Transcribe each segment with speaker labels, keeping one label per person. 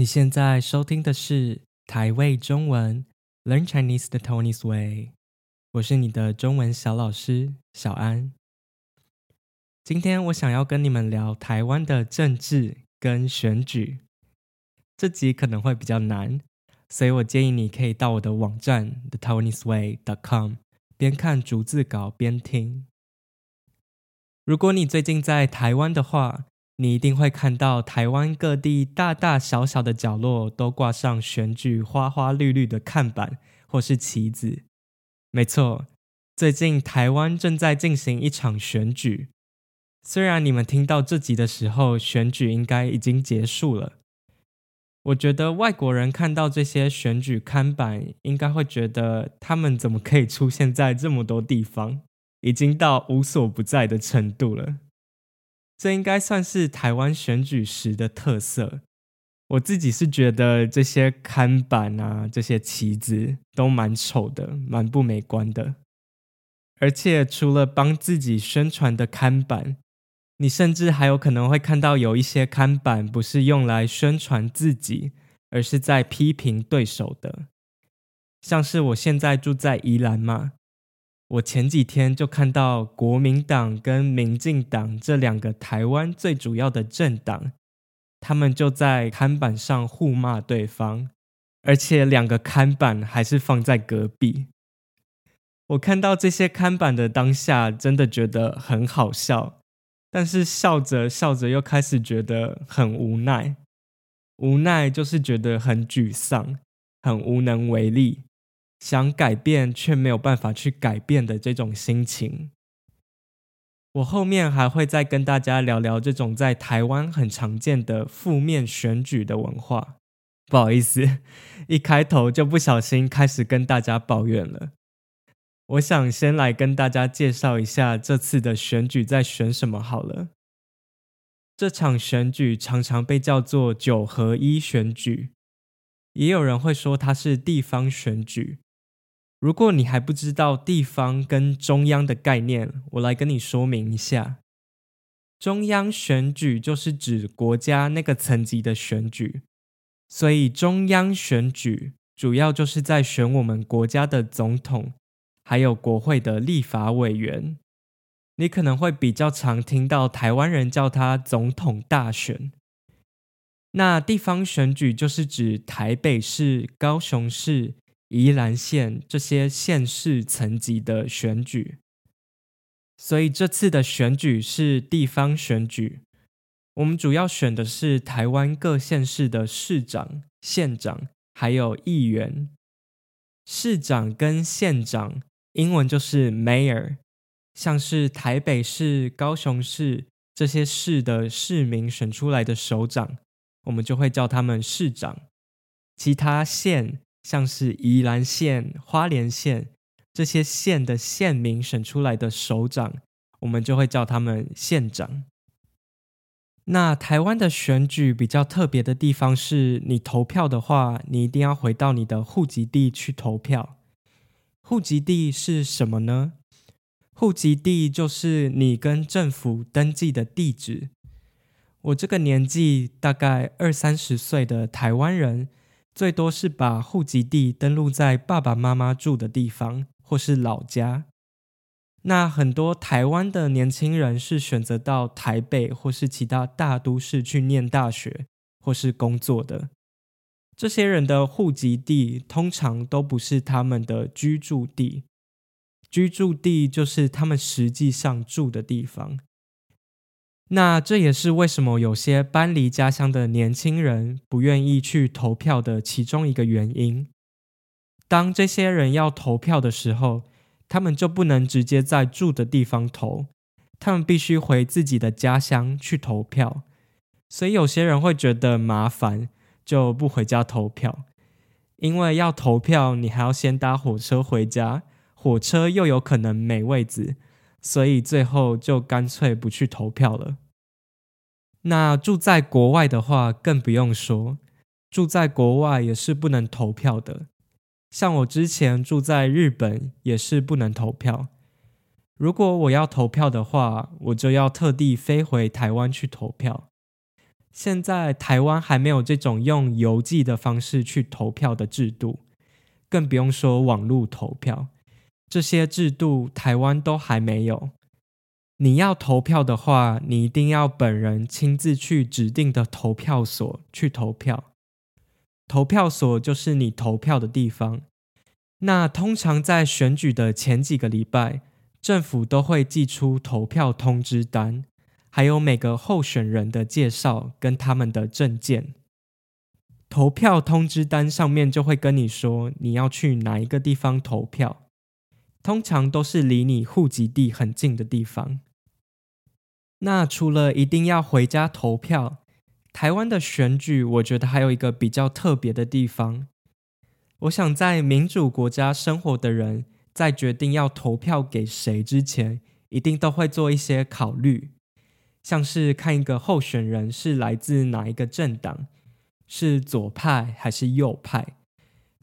Speaker 1: 你现在收听的是台味中文 Learn Chinese the Tony's Way，我是你的中文小老师小安。今天我想要跟你们聊台湾的政治跟选举。这集可能会比较难，所以我建议你可以到我的网站 thetonysway.com 边看逐字稿边听。如果你最近在台湾的话，你一定会看到台湾各地大大小小的角落都挂上选举花花绿绿的看板或是旗子。没错，最近台湾正在进行一场选举。虽然你们听到这集的时候，选举应该已经结束了。我觉得外国人看到这些选举看板，应该会觉得他们怎么可以出现在这么多地方，已经到无所不在的程度了。这应该算是台湾选举时的特色。我自己是觉得这些看板啊，这些旗子都蛮丑的，蛮不美观的。而且除了帮自己宣传的看板，你甚至还有可能会看到有一些看板不是用来宣传自己，而是在批评对手的。像是我现在住在宜兰嘛。我前几天就看到国民党跟民进党这两个台湾最主要的政党，他们就在看板上互骂对方，而且两个看板还是放在隔壁。我看到这些看板的当下，真的觉得很好笑，但是笑着笑着又开始觉得很无奈。无奈就是觉得很沮丧，很无能为力。想改变却没有办法去改变的这种心情，我后面还会再跟大家聊聊这种在台湾很常见的负面选举的文化。不好意思，一开头就不小心开始跟大家抱怨了。我想先来跟大家介绍一下这次的选举在选什么好了。这场选举常常被叫做九合一选举，也有人会说它是地方选举。如果你还不知道地方跟中央的概念，我来跟你说明一下。中央选举就是指国家那个层级的选举，所以中央选举主要就是在选我们国家的总统，还有国会的立法委员。你可能会比较常听到台湾人叫它总统大选。那地方选举就是指台北市、高雄市。宜兰县这些县市层级的选举，所以这次的选举是地方选举。我们主要选的是台湾各县市的市长、县长，还有议员。市长跟县长，英文就是 mayor。像是台北市、高雄市这些市的市民选出来的首长，我们就会叫他们市长。其他县。像是宜兰县、花莲县这些县的县民选出来的首长，我们就会叫他们县长。那台湾的选举比较特别的地方是，你投票的话，你一定要回到你的户籍地去投票。户籍地是什么呢？户籍地就是你跟政府登记的地址。我这个年纪大概二三十岁的台湾人。最多是把户籍地登录在爸爸妈妈住的地方或是老家。那很多台湾的年轻人是选择到台北或是其他大都市去念大学或是工作的。这些人的户籍地通常都不是他们的居住地，居住地就是他们实际上住的地方。那这也是为什么有些搬离家乡的年轻人不愿意去投票的其中一个原因。当这些人要投票的时候，他们就不能直接在住的地方投，他们必须回自己的家乡去投票。所以有些人会觉得麻烦，就不回家投票。因为要投票，你还要先搭火车回家，火车又有可能没位子。所以最后就干脆不去投票了。那住在国外的话，更不用说，住在国外也是不能投票的。像我之前住在日本，也是不能投票。如果我要投票的话，我就要特地飞回台湾去投票。现在台湾还没有这种用邮寄的方式去投票的制度，更不用说网络投票。这些制度台湾都还没有。你要投票的话，你一定要本人亲自去指定的投票所去投票。投票所就是你投票的地方。那通常在选举的前几个礼拜，政府都会寄出投票通知单。还有每个候选人的介绍跟他们的证件，投票通知单上面就会跟你说你要去哪一个地方投票，通常都是离你户籍地很近的地方。那除了一定要回家投票，台湾的选举我觉得还有一个比较特别的地方。我想在民主国家生活的人，在决定要投票给谁之前，一定都会做一些考虑。像是看一个候选人是来自哪一个政党，是左派还是右派，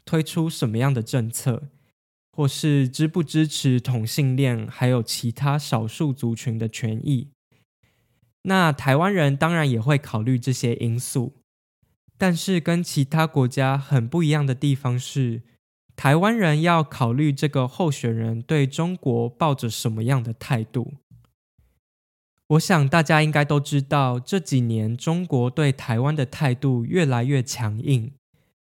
Speaker 1: 推出什么样的政策，或是支不支持同性恋，还有其他少数族群的权益。那台湾人当然也会考虑这些因素，但是跟其他国家很不一样的地方是，台湾人要考虑这个候选人对中国抱着什么样的态度。我想大家应该都知道，这几年中国对台湾的态度越来越强硬，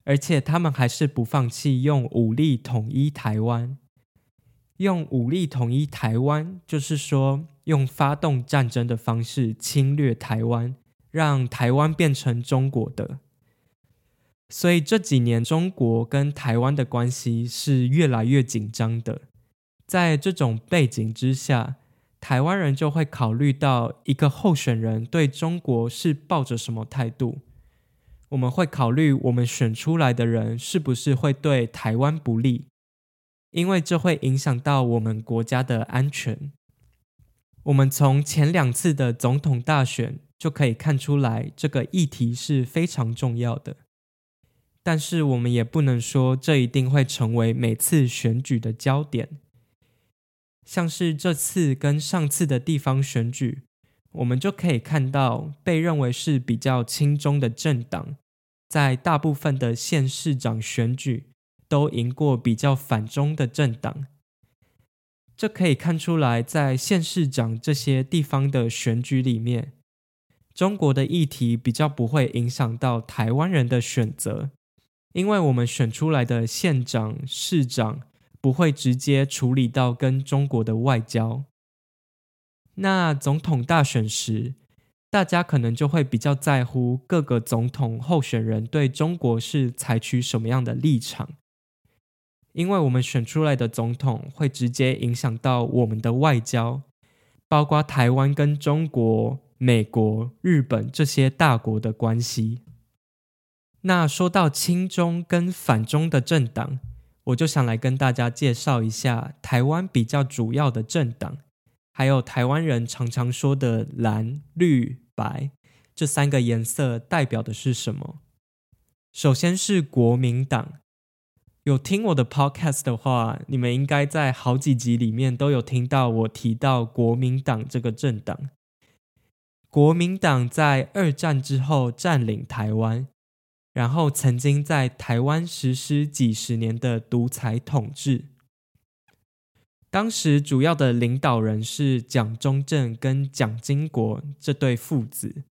Speaker 1: 而且他们还是不放弃用武力统一台湾。用武力统一台湾，就是说用发动战争的方式侵略台湾，让台湾变成中国的。所以这几年中国跟台湾的关系是越来越紧张的。在这种背景之下，台湾人就会考虑到一个候选人对中国是抱着什么态度，我们会考虑我们选出来的人是不是会对台湾不利，因为这会影响到我们国家的安全。我们从前两次的总统大选就可以看出来，这个议题是非常重要的，但是我们也不能说这一定会成为每次选举的焦点。像是这次跟上次的地方选举，我们就可以看到，被认为是比较亲中的政党，在大部分的县市长选举都赢过比较反中的政党。这可以看出来，在县市长这些地方的选举里面，中国的议题比较不会影响到台湾人的选择，因为我们选出来的县长、市长。不会直接处理到跟中国的外交。那总统大选时，大家可能就会比较在乎各个总统候选人对中国是采取什么样的立场，因为我们选出来的总统会直接影响到我们的外交，包括台湾跟中国、美国、日本这些大国的关系。那说到亲中跟反中的政党。我就想来跟大家介绍一下台湾比较主要的政党，还有台湾人常常说的蓝、绿、白这三个颜色代表的是什么。首先是国民党，有听我的 podcast 的话，你们应该在好几集里面都有听到我提到国民党这个政党。国民党在二战之后占领台湾。然后曾经在台湾实施几十年的独裁统治，当时主要的领导人是蒋中正跟蒋经国这对父子。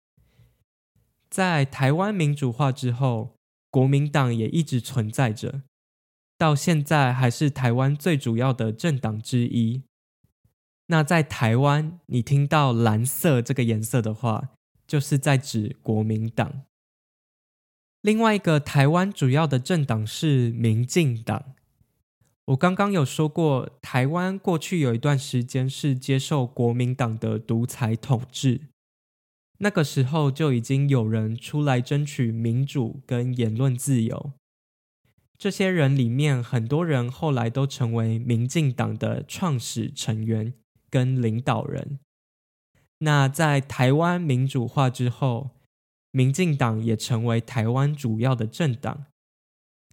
Speaker 1: 在台湾民主化之后，国民党也一直存在着，到现在还是台湾最主要的政党之一。那在台湾，你听到蓝色这个颜色的话，就是在指国民党。另外一个台湾主要的政党是民进党。我刚刚有说过，台湾过去有一段时间是接受国民党的独裁统治，那个时候就已经有人出来争取民主跟言论自由。这些人里面，很多人后来都成为民进党的创始成员跟领导人。那在台湾民主化之后，民进党也成为台湾主要的政党，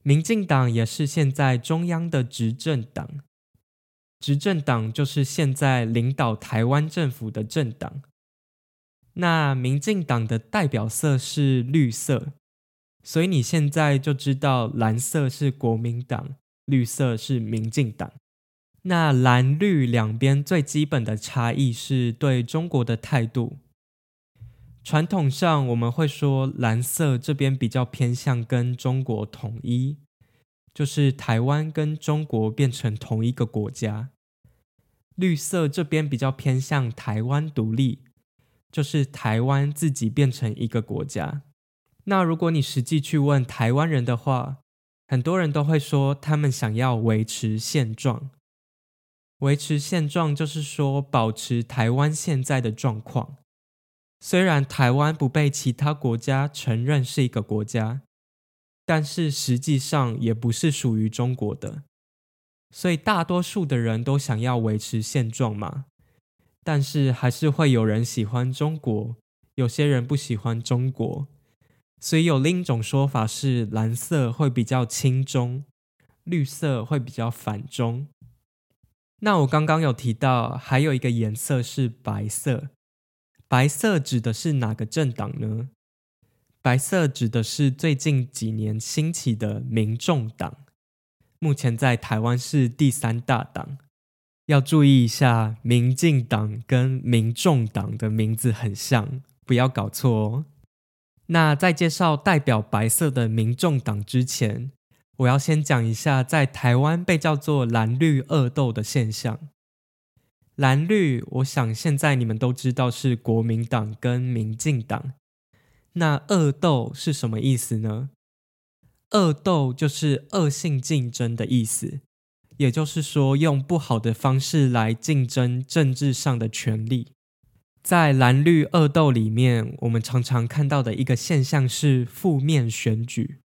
Speaker 1: 民进党也是现在中央的执政党，执政党就是现在领导台湾政府的政党。那民进党的代表色是绿色，所以你现在就知道蓝色是国民党，绿色是民进党。那蓝绿两边最基本的差异是对中国的态度。传统上我们会说蓝色这边比较偏向跟中国统一，就是台湾跟中国变成同一个国家。绿色这边比较偏向台湾独立。就是台湾自己变成一个国家。那如果你实际去问台湾人的话，很多人都会说他们想要维持现状。维持现状就是说保持台湾现在的状况。虽然台湾不被其他国家承认是一个国家，但是实际上也不是属于中国的。所以大多数的人都想要维持现状嘛。但是还是会有人喜欢中国，有些人不喜欢中国，所以有另一种说法是蓝色会比较亲中，绿色会比较反中。那我刚刚有提到还有一个颜色是白色，白色指的是哪个政党呢？白色指的是最近几年兴起的民众党，目前在台湾是第三大党。要注意一下，民进党跟民众党的名字很像，不要搞错哦。那在介绍代表白色的民众党之前，我要先讲一下在台湾被叫做蓝绿恶斗的现象。蓝绿，我想现在你们都知道是国民党跟民进党。那恶斗是什么意思呢？恶斗就是恶性竞争的意思。也就是说，用不好的方式来竞争政治上的权力。在蓝绿恶斗里面，我们常常看到的一个现象是负面选举，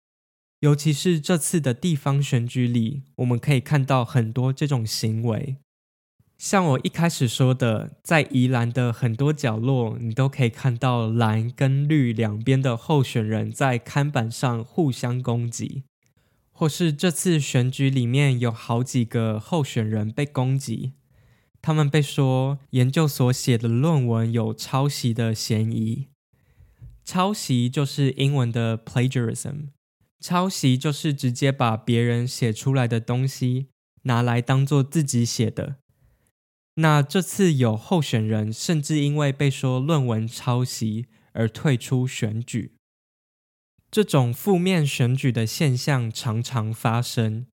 Speaker 1: 尤其是这次的地方选举里，我们可以看到很多这种行为。像我一开始说的，在宜兰的很多角落，你都可以看到蓝跟绿两边的候选人在看板上互相攻击。或是这次选举里面有好几个候选人被攻击，他们被说研究所写的论文有抄袭的嫌疑。抄袭就是英文的 plagiarism，抄袭就是直接把别人写出来的东西拿来当做自己写的。那这次有候选人甚至因为被说论文抄袭而退出选举。这种负面选举的现象常常发生。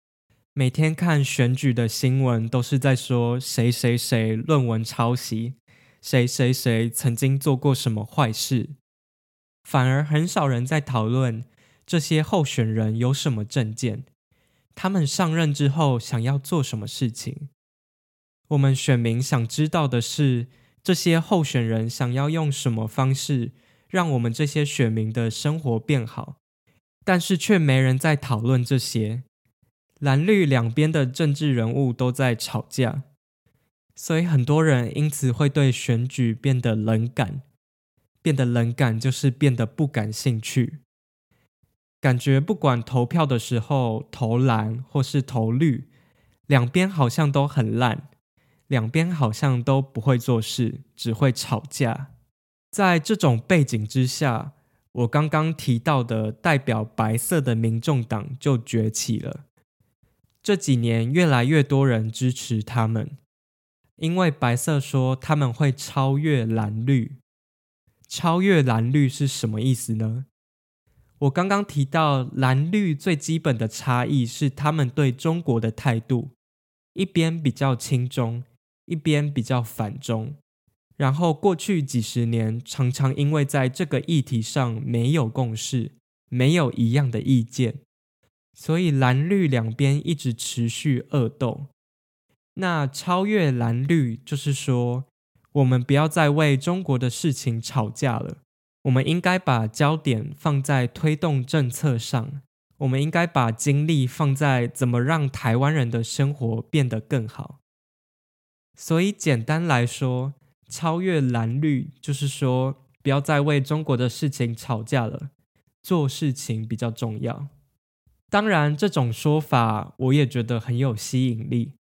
Speaker 1: 每天看选举的新闻，都是在说谁谁谁论文抄袭，谁谁谁曾经做过什么坏事，反而很少人在讨论这些候选人有什么政见，他们上任之后想要做什么事情。我们选民想知道的是，这些候选人想要用什么方式，让我们这些选民的生活变好，但是却没人在讨论这些。蓝绿两边的政治人物都在吵架，所以很多人因此会对选举变得冷感。变得冷感就是变得不感兴趣，感觉不管投票的时候投蓝或是投绿，两边好像都很烂，两边好像都不会做事，只会吵架。在这种背景之下，我刚刚提到的代表白色的民众党就崛起了。这几年，越来越多人支持他们，因为白色说他们会超越蓝绿。超越蓝绿是什么意思呢？我刚刚提到蓝绿最基本的差异是他们对中国的态度，一边比较亲中，一边比较反中。然后过去几十年，常常因为在这个议题上没有共识，没有一样的意见，所以蓝绿两边一直持续恶斗。那超越蓝绿，就是说，我们不要再为中国的事情吵架了，我们应该把焦点放在推动政策上，我们应该把精力放在怎么让台湾人的生活变得更好。所以简单来说，超越蓝绿，就是说不要再为中国的事情吵架了，做事情比较重要。当然，这种说法我也觉得很有吸引力，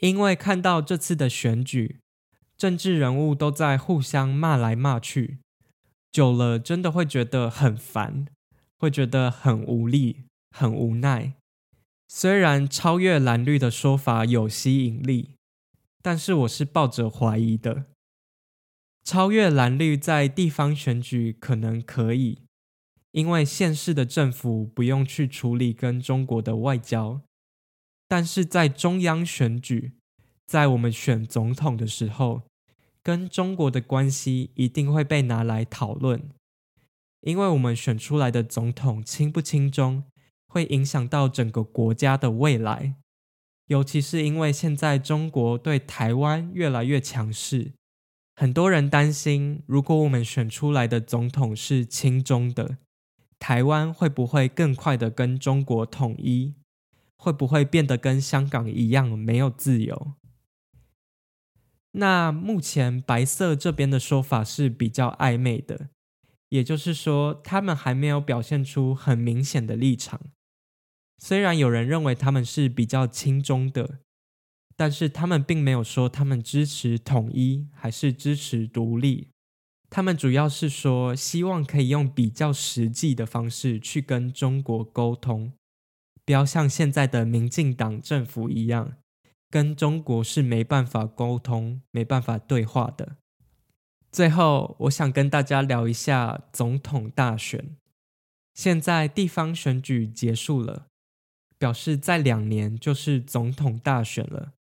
Speaker 1: 因为看到这次的选举，政治人物都在互相骂来骂去，久了真的会觉得很烦，会觉得很无力、很无奈。虽然超越蓝绿的说法有吸引力，但是我是抱着怀疑的。超越蓝绿在地方选举可能可以，因为县市的政府不用去处理跟中国的外交，但是在中央选举，在我们选总统的时候，跟中国的关系一定会被拿来讨论，因为我们选出来的总统亲不亲中，会影响到整个国家的未来，尤其是因为现在中国对台湾越来越强势，很多人担心，如果我们选出来的总统是亲中的，台湾会不会更快的跟中国统一？会不会变得跟香港一样没有自由？那目前白色这边的说法是比较暧昧的，也就是说，他们还没有表现出很明显的立场。虽然有人认为他们是比较亲中的，但是他们并没有说他们支持统一还是支持独立。他们主要是说希望可以用比较实际的方式去跟中国沟通，不要像现在的民进党政府一样，跟中国是没办法沟通、没办法对话的。最后，我想跟大家聊一下总统大选。现在地方选举结束了。表示在两年就是总统大选了。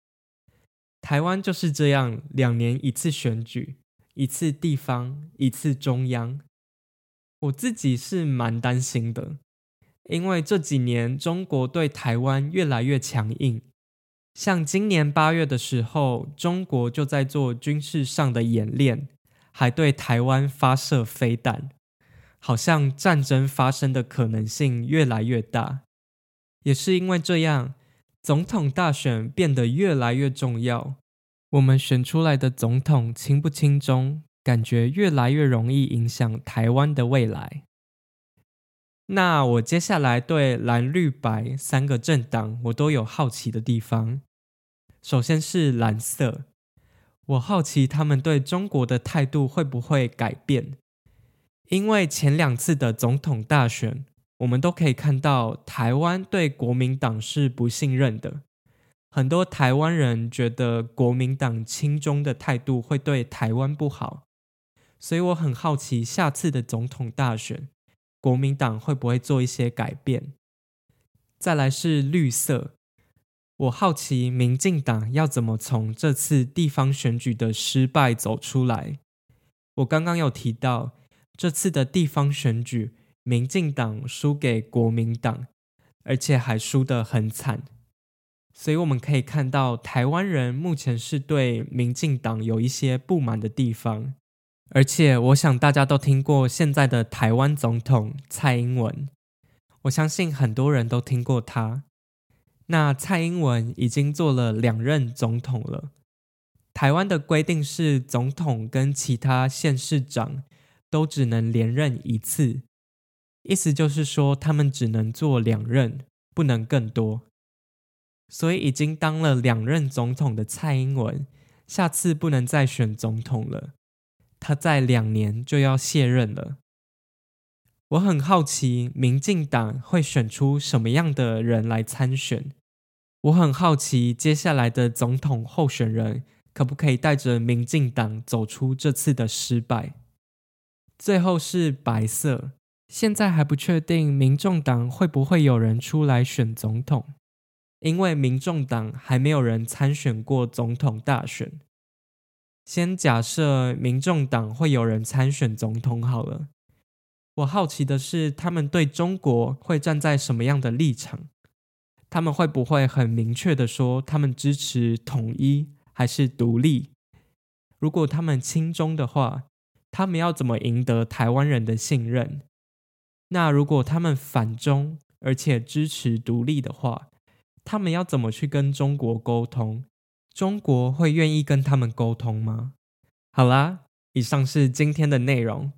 Speaker 1: 台湾就是这样，两年一次选举，一次地方，一次中央。我自己是蛮担心的，因为这几年中国对台湾越来越强硬。像今年八月的时候，中国就在做军事上的演练，还对台湾发射飞弹，好像战争发生的可能性越来越大。也是因为这样，总统大选变得越来越重要。我们选出来的总统亲不亲中，感觉越来越容易影响台湾的未来。那我接下来对蓝绿白三个政党，我都有好奇的地方。首先是蓝色，我好奇他们对中国的态度会不会改变，因为前两次的总统大选。我们都可以看到，台湾对国民党是不信任的。很多台湾人觉得国民党亲中的态度会对台湾不好，所以我很好奇下次的总统大选，国民党会不会做一些改变？再来是绿色，我好奇民进党要怎么从这次地方选举的失败走出来。我刚刚有提到这次的地方选举。民进党输给国民党，而且还输得很惨，所以我们可以看到，台湾人目前是对民进党有一些不满的地方。而且，我想大家都听过现在的台湾总统蔡英文，我相信很多人都听过他。那蔡英文已经做了两任总统了。台湾的规定是，总统跟其他县市长都只能连任一次。意思就是说，他们只能做两任，不能更多。所以，已经当了两任总统的蔡英文，下次不能再选总统了。他在两年就要卸任了。我很好奇，民进党会选出什么样的人来参选？我很好奇，接下来的总统候选人可不可以带着民进党走出这次的失败？最后是白色。现在还不确定民众党会不会有人出来选总统，因为民众党还没有人参选过总统大选。先假设民众党会有人参选总统好了。我好奇的是，他们对中国会站在什么样的立场？他们会不会很明确的说他们支持统一还是独立？如果他们亲中的话，他们要怎么赢得台湾人的信任？那如果他们反中，而且支持独立的话，他们要怎么去跟中国沟通？中国会愿意跟他们沟通吗？好啦，以上是今天的内容。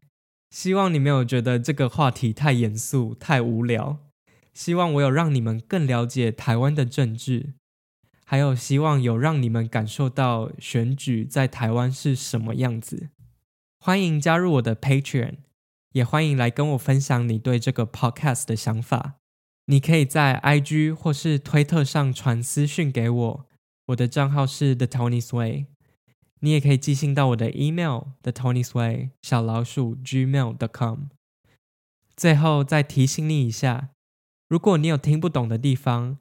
Speaker 1: 希望你没有觉得这个话题太严肃、太无聊。希望我有让你们更了解台湾的政治，还有希望有让你们感受到选举在台湾是什么样子。欢迎加入我的 Patreon。也欢迎来跟我分享你对这个 podcast 的想法。你可以在 IG 或是推特上传私讯给我，我的账号是 The Tony Sway。你也可以寄信到我的 email thetonysway 小老鼠 gmail.com。最后再提醒你一下，如果你有听不懂的地方，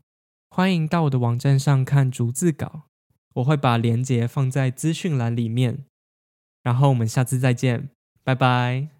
Speaker 1: 欢迎到我的网站上看逐字稿，我会把连结放在资讯栏里面。然后我们下次再见，拜拜。